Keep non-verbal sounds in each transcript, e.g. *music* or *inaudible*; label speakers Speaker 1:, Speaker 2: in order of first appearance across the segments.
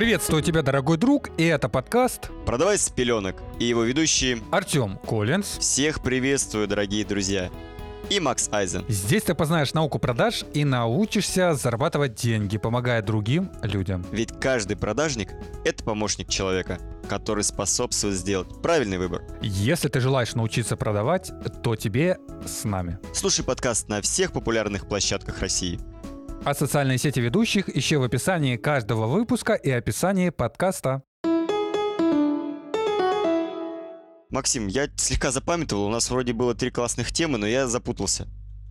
Speaker 1: Приветствую тебя, дорогой друг, и это подкаст
Speaker 2: «Продавай с пеленок» и его ведущие
Speaker 1: Артем Коллинз.
Speaker 2: Всех приветствую, дорогие друзья. И Макс Айзен.
Speaker 1: Здесь ты познаешь науку продаж и научишься зарабатывать деньги, помогая другим людям.
Speaker 2: Ведь каждый продажник – это помощник человека, который способствует сделать правильный выбор.
Speaker 1: Если ты желаешь научиться продавать, то тебе с нами.
Speaker 2: Слушай подкаст на всех популярных площадках России.
Speaker 1: А социальные сети ведущих ищи в описании каждого выпуска и описании подкаста.
Speaker 2: Максим, я слегка запамятовал, у нас вроде было три классных темы, но я запутался.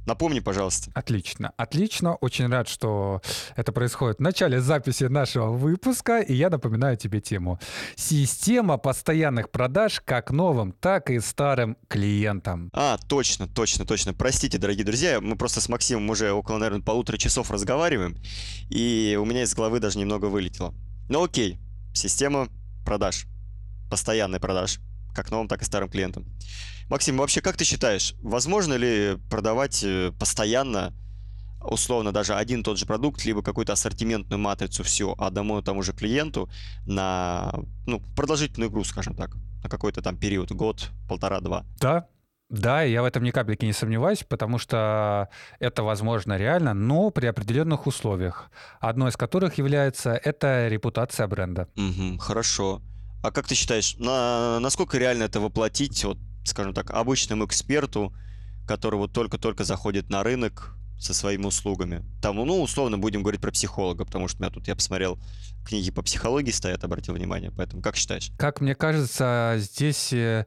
Speaker 2: Напомни, пожалуйста.
Speaker 1: Отлично, отлично. Очень рад, что это происходит в начале записи нашего выпуска, и я напоминаю тебе тему. Система постоянных продаж как новым, так и старым клиентам.
Speaker 2: А, точно, точно, точно. Простите, дорогие друзья, мы просто с Максимом уже около, наверное, полутора часов разговариваем, и у меня из головы даже немного вылетело. Ну окей, система продаж, постоянный продаж как новым, так и старым клиентам. Максим, вообще как ты считаешь, возможно ли продавать э, постоянно, условно, даже один и тот же продукт, либо какую-то ассортиментную матрицу всю одному и тому же клиенту на ну, продолжительную игру, скажем так, на какой-то там период, год, полтора-два?
Speaker 1: Да, да, я в этом ни капельки не сомневаюсь, потому что это возможно реально, но при определенных условиях. Одно из которых является это репутация бренда.
Speaker 2: Угу, хорошо. А как ты считаешь, на, насколько реально это воплотить, вот, скажем так, обычному эксперту, который вот только-только заходит на рынок со своими услугами? Там, ну, условно будем говорить про психолога, потому что у меня тут, я посмотрел, книги по психологии стоят, обратил внимание, поэтому как считаешь?
Speaker 1: Как мне кажется, здесь э,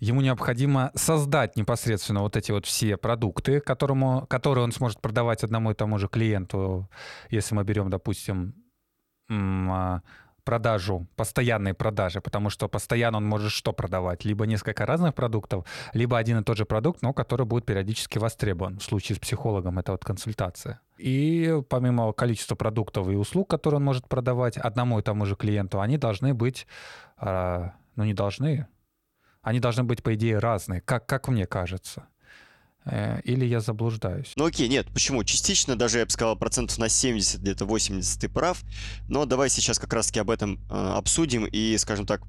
Speaker 1: ему необходимо создать непосредственно вот эти вот все продукты, которому, которые он сможет продавать одному и тому же клиенту, если мы берем, допустим, а, продажу, постоянные продажи, потому что постоянно он может что продавать? Либо несколько разных продуктов, либо один и тот же продукт, но который будет периодически востребован. В случае с психологом это вот консультация. И помимо количества продуктов и услуг, которые он может продавать одному и тому же клиенту, они должны быть, э, ну не должны, они должны быть, по идее, разные, как, как мне кажется. Э, или я заблуждаюсь?
Speaker 2: Ну окей, нет, почему? Частично, даже я бы сказал, процентов на 70, где-то 80 ты прав. Но давай сейчас как раз-таки об этом э, обсудим и, скажем так,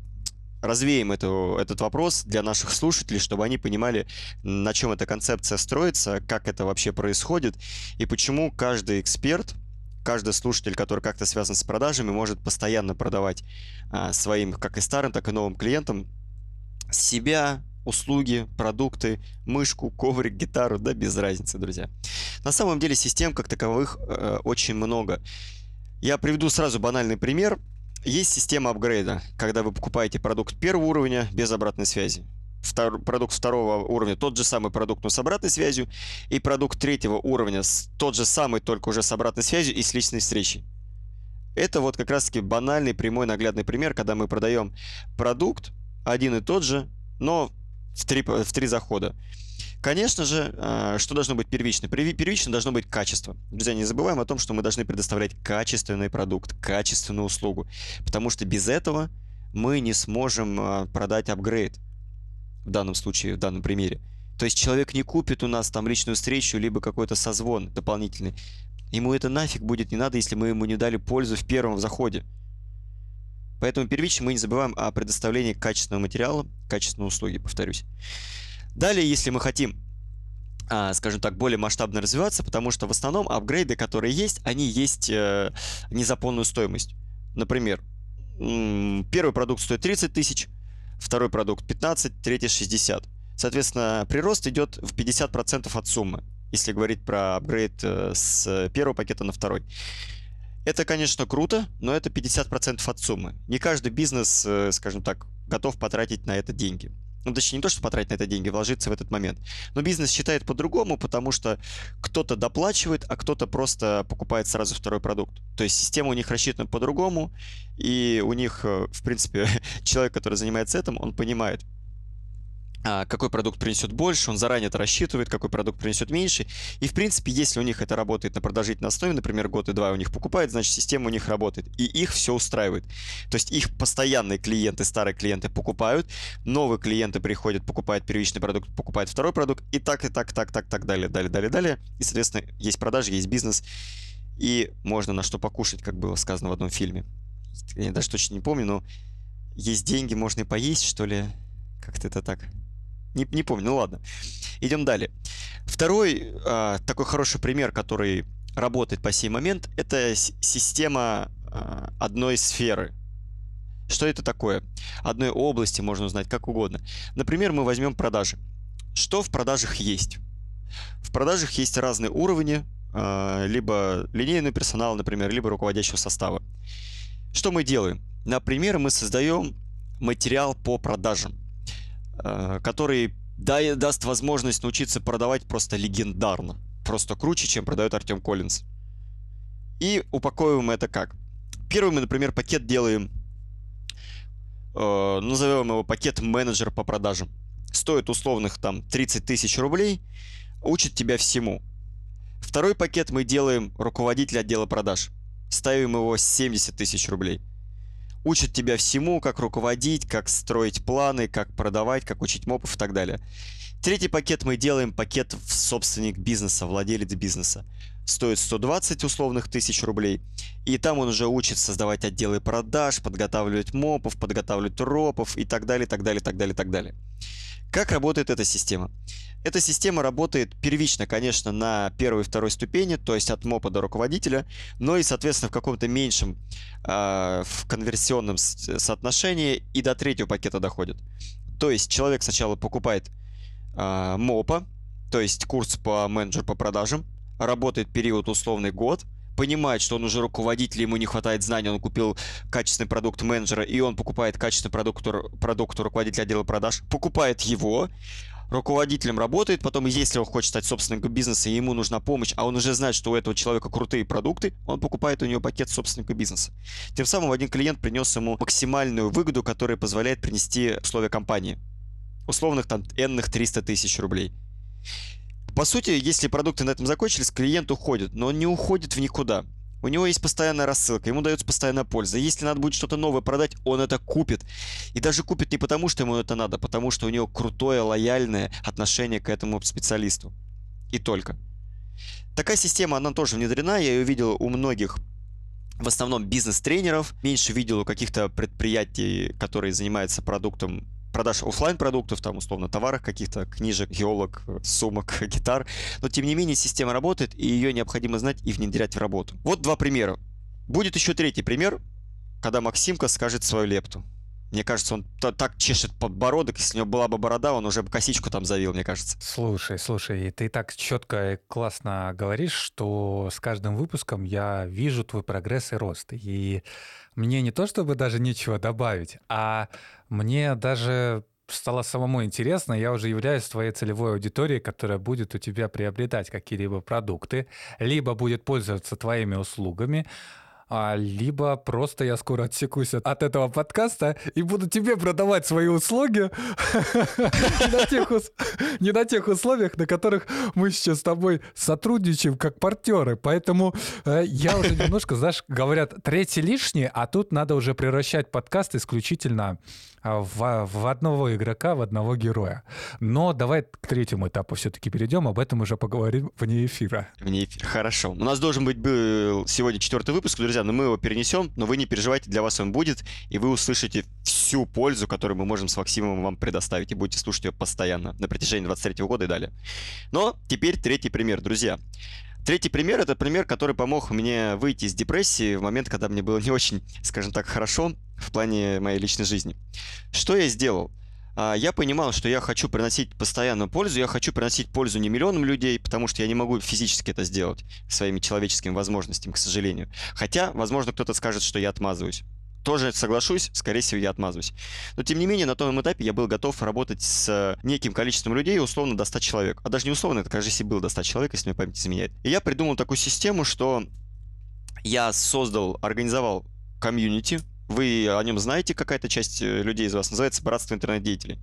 Speaker 2: развеем эту, этот вопрос для наших слушателей, чтобы они понимали, на чем эта концепция строится, как это вообще происходит, и почему каждый эксперт, каждый слушатель, который как-то связан с продажами, может постоянно продавать а, своим как и старым, так и новым клиентам себя, услуги, продукты, мышку, коврик, гитару, да без разницы, друзья. На самом деле систем как таковых э, очень много. Я приведу сразу банальный пример. Есть система апгрейда, когда вы покупаете продукт первого уровня без обратной связи. Втор, продукт второго уровня тот же самый продукт, но с обратной связью, и продукт третьего уровня тот же самый, только уже с обратной связью и с личной встречей. Это вот как раз таки банальный, прямой, наглядный пример, когда мы продаем продукт один и тот же, но в три, в три захода. Конечно же, а, что должно быть первично? Первично должно быть качество. Друзья, не забываем о том, что мы должны предоставлять качественный продукт, качественную услугу, потому что без этого мы не сможем а, продать апгрейд в данном случае, в данном примере. То есть человек не купит у нас там личную встречу, либо какой-то созвон дополнительный. Ему это нафиг будет не надо, если мы ему не дали пользу в первом заходе. Поэтому первично мы не забываем о предоставлении качественного материала, качественной услуги, повторюсь. Далее, если мы хотим а, скажем так, более масштабно развиваться, потому что в основном апгрейды, которые есть, они есть э, не за полную стоимость. Например, первый продукт стоит 30 тысяч, второй продукт 15, третий 60. Соответственно, прирост идет в 50% от суммы, если говорить про апгрейд э, с первого пакета на второй. Это, конечно, круто, но это 50% от суммы. Не каждый бизнес, э, скажем так, готов потратить на это деньги. Ну, точнее, не то, что потратить на это деньги, вложиться в этот момент. Но бизнес считает по-другому, потому что кто-то доплачивает, а кто-то просто покупает сразу второй продукт. То есть система у них рассчитана по-другому, и у них, э, в принципе, *laughs* человек, который занимается этим, он понимает, какой продукт принесет больше, он заранее это рассчитывает, какой продукт принесет меньше. И, в принципе, если у них это работает на продолжительной основе, например, год и два у них покупает, значит, система у них работает. И их все устраивает. То есть их постоянные клиенты, старые клиенты покупают, новые клиенты приходят, покупают первичный продукт, покупают второй продукт, и так, и так, так, так, так, далее, далее, далее, далее. И, соответственно, есть продажи, есть бизнес, и можно на что покушать, как было сказано в одном фильме. я даже точно не помню, но есть деньги, можно и поесть, что ли. Как-то это так. Не, не помню, ну ладно. Идем далее. Второй э, такой хороший пример, который работает по сей момент, это система э, одной сферы. Что это такое? Одной области можно узнать как угодно. Например, мы возьмем продажи. Что в продажах есть? В продажах есть разные уровни, э, либо линейный персонал, например, либо руководящего состава. Что мы делаем? Например, мы создаем материал по продажам, э, который даст возможность научиться продавать просто легендарно. Просто круче, чем продает Артем Коллинз. И упаковываем это как? Первый мы, например, пакет делаем, э, назовем его пакет менеджер по продажам. Стоит условных там 30 тысяч рублей, учит тебя всему. Второй пакет мы делаем руководитель отдела продаж. Ставим его 70 тысяч рублей – учат тебя всему, как руководить, как строить планы, как продавать, как учить мопов и так далее. Третий пакет мы делаем пакет в собственник бизнеса, владелец бизнеса. Стоит 120 условных тысяч рублей. И там он уже учит создавать отделы продаж, подготавливать мопов, подготавливать ропов и так далее, так далее, так далее, так далее. Как работает эта система? Эта система работает первично, конечно, на первой и второй ступени, то есть от МОПа до руководителя, но и, соответственно, в каком-то меньшем э, в конверсионном соотношении и до третьего пакета доходит. То есть человек сначала покупает э, МОПа, то есть курс по менеджер по продажам, работает период условный год, понимает, что он уже руководитель, ему не хватает знаний, он купил качественный продукт менеджера, и он покупает качественный продукт, продукт руководителя отдела продаж, покупает его, руководителем работает, потом, если он хочет стать собственником бизнеса, и ему нужна помощь, а он уже знает, что у этого человека крутые продукты, он покупает у него пакет собственника бизнеса. Тем самым один клиент принес ему максимальную выгоду, которая позволяет принести условия компании. Условных там энных 300 тысяч рублей. По сути, если продукты на этом закончились, клиент уходит, но он не уходит в никуда. У него есть постоянная рассылка, ему дается постоянная польза. Если надо будет что-то новое продать, он это купит. И даже купит не потому, что ему это надо, а потому что у него крутое, лояльное отношение к этому специалисту. И только. Такая система, она тоже внедрена, я ее видел у многих в основном бизнес-тренеров, меньше видел у каких-то предприятий, которые занимаются продуктом продаж офлайн продуктов, там, условно, товарах каких-то, книжек, елок, сумок, *laughs* гитар. Но, тем не менее, система работает, и ее необходимо знать и внедрять в работу. Вот два примера. Будет еще третий пример, когда Максимка скажет свою лепту. Мне кажется, он так чешет подбородок, если у него была бы борода, он уже бы косичку там завил, мне кажется.
Speaker 1: Слушай, слушай, ты так четко и классно говоришь, что с каждым выпуском я вижу твой прогресс и рост. И мне не то чтобы даже нечего добавить, а мне даже стало самому интересно, я уже являюсь твоей целевой аудиторией, которая будет у тебя приобретать какие-либо продукты, либо будет пользоваться твоими услугами, а, либо просто я скоро отсекусь от, от этого подкаста и буду тебе продавать свои услуги *laughs* не на тех условиях, на которых мы сейчас с тобой сотрудничаем как партнеры. Поэтому э, я уже немножко, знаешь, говорят, третий лишний, а тут надо уже превращать подкаст исключительно а, в, одного игрока, в одного героя. Но давай к третьему этапу все-таки перейдем, об этом уже поговорим вне эфира.
Speaker 2: Вне эфира, хорошо. У нас должен быть был сегодня четвертый выпуск, друзья, но мы его перенесем, но вы не переживайте, для вас он будет, и вы услышите всю пользу, которую мы можем с Максимом вам предоставить, и будете слушать ее постоянно на протяжении 23 года и далее. Но теперь третий пример, друзья. Третий пример — это пример, который помог мне выйти из депрессии в момент, когда мне было не очень, скажем так, хорошо в плане моей личной жизни. Что я сделал? А, я понимал, что я хочу приносить постоянную пользу, я хочу приносить пользу не миллионам людей, потому что я не могу физически это сделать своими человеческими возможностями, к сожалению. Хотя, возможно, кто-то скажет, что я отмазываюсь тоже соглашусь, скорее всего, я отмазываюсь. Но, тем не менее, на том этапе я был готов работать с неким количеством людей, условно, до 100 человек. А даже не условно, это, кажется, был до 100 человек, если мне память изменяет. И я придумал такую систему, что я создал, организовал комьюнити, вы о нем знаете, какая-то часть э, людей из вас, называется «Братство интернет-деятелей».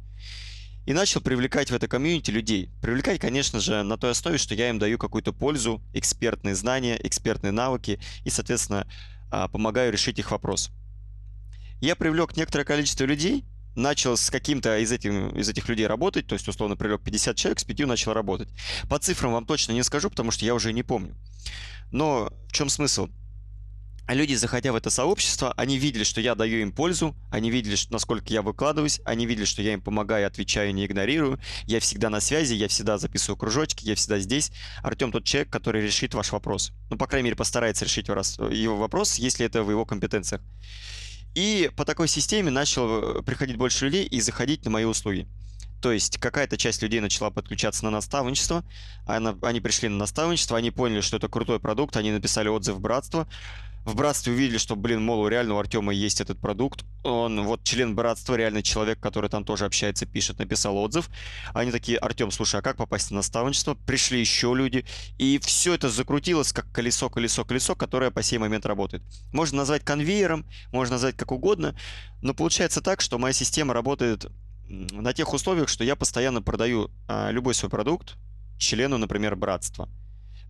Speaker 2: И начал привлекать в это комьюнити людей. Привлекать, конечно же, на той основе, что я им даю какую-то пользу, экспертные знания, экспертные навыки и, соответственно, а, помогаю решить их вопрос. Я привлек некоторое количество людей, начал с каким-то из этих, из этих людей работать, то есть, условно, привлек 50 человек, с пятью начал работать. По цифрам вам точно не скажу, потому что я уже не помню. Но в чем смысл? А люди, заходя в это сообщество, они видели, что я даю им пользу, они видели, что, насколько я выкладываюсь, они видели, что я им помогаю, отвечаю, не игнорирую, я всегда на связи, я всегда записываю кружочки, я всегда здесь. Артем тот человек, который решит ваш вопрос. Ну, по крайней мере, постарается решить его вопрос, если это в его компетенциях. И по такой системе начало э, приходить больше людей и заходить на мои услуги. То есть какая-то часть людей начала подключаться на наставничество, они пришли на наставничество, они поняли, что это крутой продукт, они написали отзыв в братство, в братстве увидели, что, блин, мол, у реально у Артема есть этот продукт. Он вот член братства, реальный человек, который там тоже общается, пишет, написал отзыв. Они такие, Артем, слушай, а как попасть на наставничество? Пришли еще люди. И все это закрутилось, как колесо, колесо, колесо, которое по сей момент работает. Можно назвать конвейером, можно назвать как угодно, но получается так, что моя система работает на тех условиях, что я постоянно продаю а, любой свой продукт члену, например, братства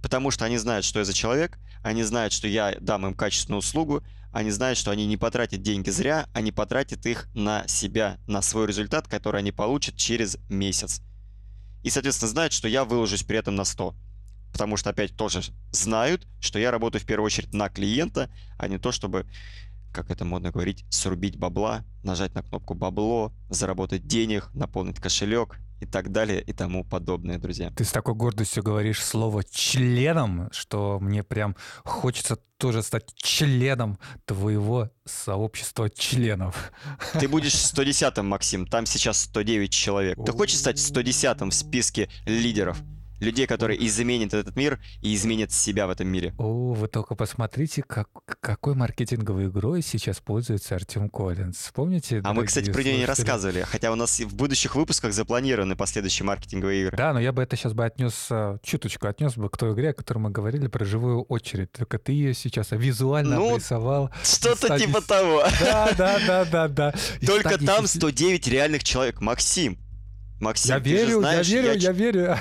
Speaker 2: потому что они знают, что я за человек, они знают, что я дам им качественную услугу, они знают, что они не потратят деньги зря, они потратят их на себя, на свой результат, который они получат через месяц. И, соответственно, знают, что я выложусь при этом на 100. Потому что, опять, тоже знают, что я работаю в первую очередь на клиента, а не то, чтобы, как это модно говорить, срубить бабла, нажать на кнопку бабло, заработать денег, наполнить кошелек и так далее и тому подобное, друзья.
Speaker 1: Ты с такой гордостью говоришь слово «членом», что мне прям хочется тоже стать членом твоего сообщества членов.
Speaker 2: Ты будешь 110-м, Максим, там сейчас 109 человек. Ты хочешь стать 110-м в списке лидеров? Людей, которые изменят этот мир и изменят себя в этом мире.
Speaker 1: О, вы только посмотрите, как, какой маркетинговой игрой сейчас пользуется Артем Коллинз. Помните?
Speaker 2: А мы, кстати, про нее не рассказывали, хотя у нас в будущих выпусках запланированы последующие маркетинговые игры.
Speaker 1: Да, но я бы это сейчас бы отнес, а, чуточку отнес бы к той игре, о которой мы говорили, про живую очередь. Только ты ее сейчас визуально ну, обрисовал.
Speaker 2: Что-то стадии... типа того.
Speaker 1: Да, да, да, да, да.
Speaker 2: Только там 109 реальных человек. Максим, Максим,
Speaker 1: я верю, знаешь, я верю, я, я верю.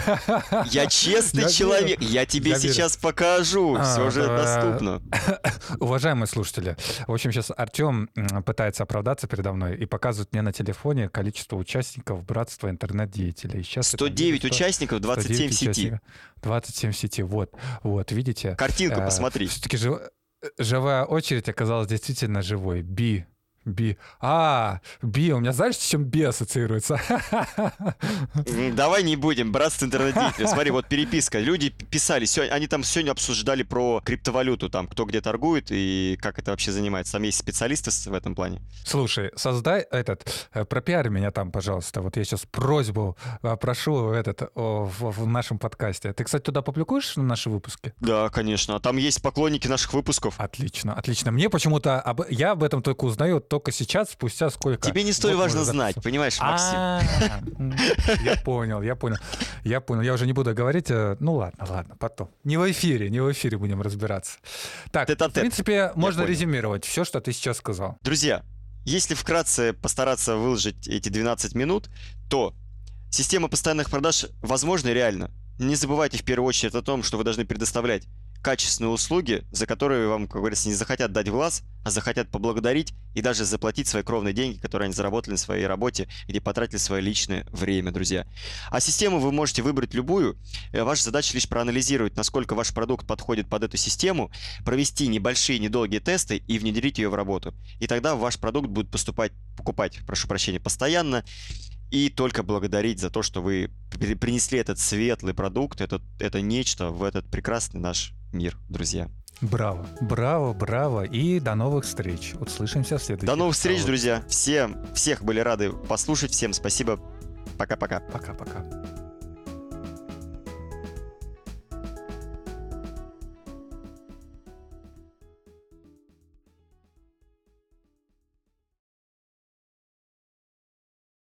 Speaker 2: Я честный я человек. Верю. Я тебе я сейчас верю. покажу. А, Все же доступно. *laughs*
Speaker 1: Уважаемые слушатели, в общем, сейчас Артем пытается оправдаться передо мной и показывает мне на телефоне количество участников Братства интернет-деятелей.
Speaker 2: Сейчас 109 участников, 27 в сети.
Speaker 1: 27 в сети, вот. Вот, видите?
Speaker 2: Картинку э, посмотри.
Speaker 1: Все-таки жив... живая очередь оказалась действительно живой. Би Би. А, Би, у меня знаешь, с чем Би ассоциируется? *laughs*
Speaker 2: Давай не будем, братство интернет Смотри, вот переписка. Люди писали, они там сегодня обсуждали про криптовалюту, там, кто где торгует и как это вообще занимается. Там есть специалисты в этом плане.
Speaker 1: Слушай, создай этот, э, пропиарь меня там, пожалуйста. Вот я сейчас просьбу э, прошу этот в, в нашем подкасте. Ты, кстати, туда публикуешь наши выпуски?
Speaker 2: Да, конечно. Там есть поклонники наших выпусков.
Speaker 1: Отлично, отлично. Мне почему-то, об... я об этом только узнаю только сейчас, спустя сколько?
Speaker 2: Тебе не столь важно знать, понимаешь, Максим?
Speaker 1: Я понял, я понял. Я понял. Я уже не буду говорить. Э, ну ладно, ладно, потом. Не в эфире, не в эфире будем разбираться. Так, в принципе, можно резюмировать все, что ты сейчас сказал.
Speaker 2: Друзья, если вкратце постараться выложить эти 12 минут, то система постоянных продаж возможна реально. Не забывайте в первую очередь о том, что вы должны предоставлять качественные услуги, за которые вам, как говорится, не захотят дать глаз, а захотят поблагодарить и даже заплатить свои кровные деньги, которые они заработали на своей работе, где потратили свое личное время, друзья. А систему вы можете выбрать любую. Э, ваша задача лишь проанализировать, насколько ваш продукт подходит под эту систему, провести небольшие, недолгие тесты и внедрить ее в работу. И тогда ваш продукт будет поступать, покупать, прошу прощения, постоянно, и только благодарить за то, что вы принесли этот светлый продукт, это, это нечто в этот прекрасный наш мир, друзья.
Speaker 1: Браво, браво, браво. И до новых встреч. Услышимся в следующем.
Speaker 2: До новых встреч, друзья. Всем, всех были рады послушать. Всем спасибо. Пока-пока.
Speaker 1: Пока-пока.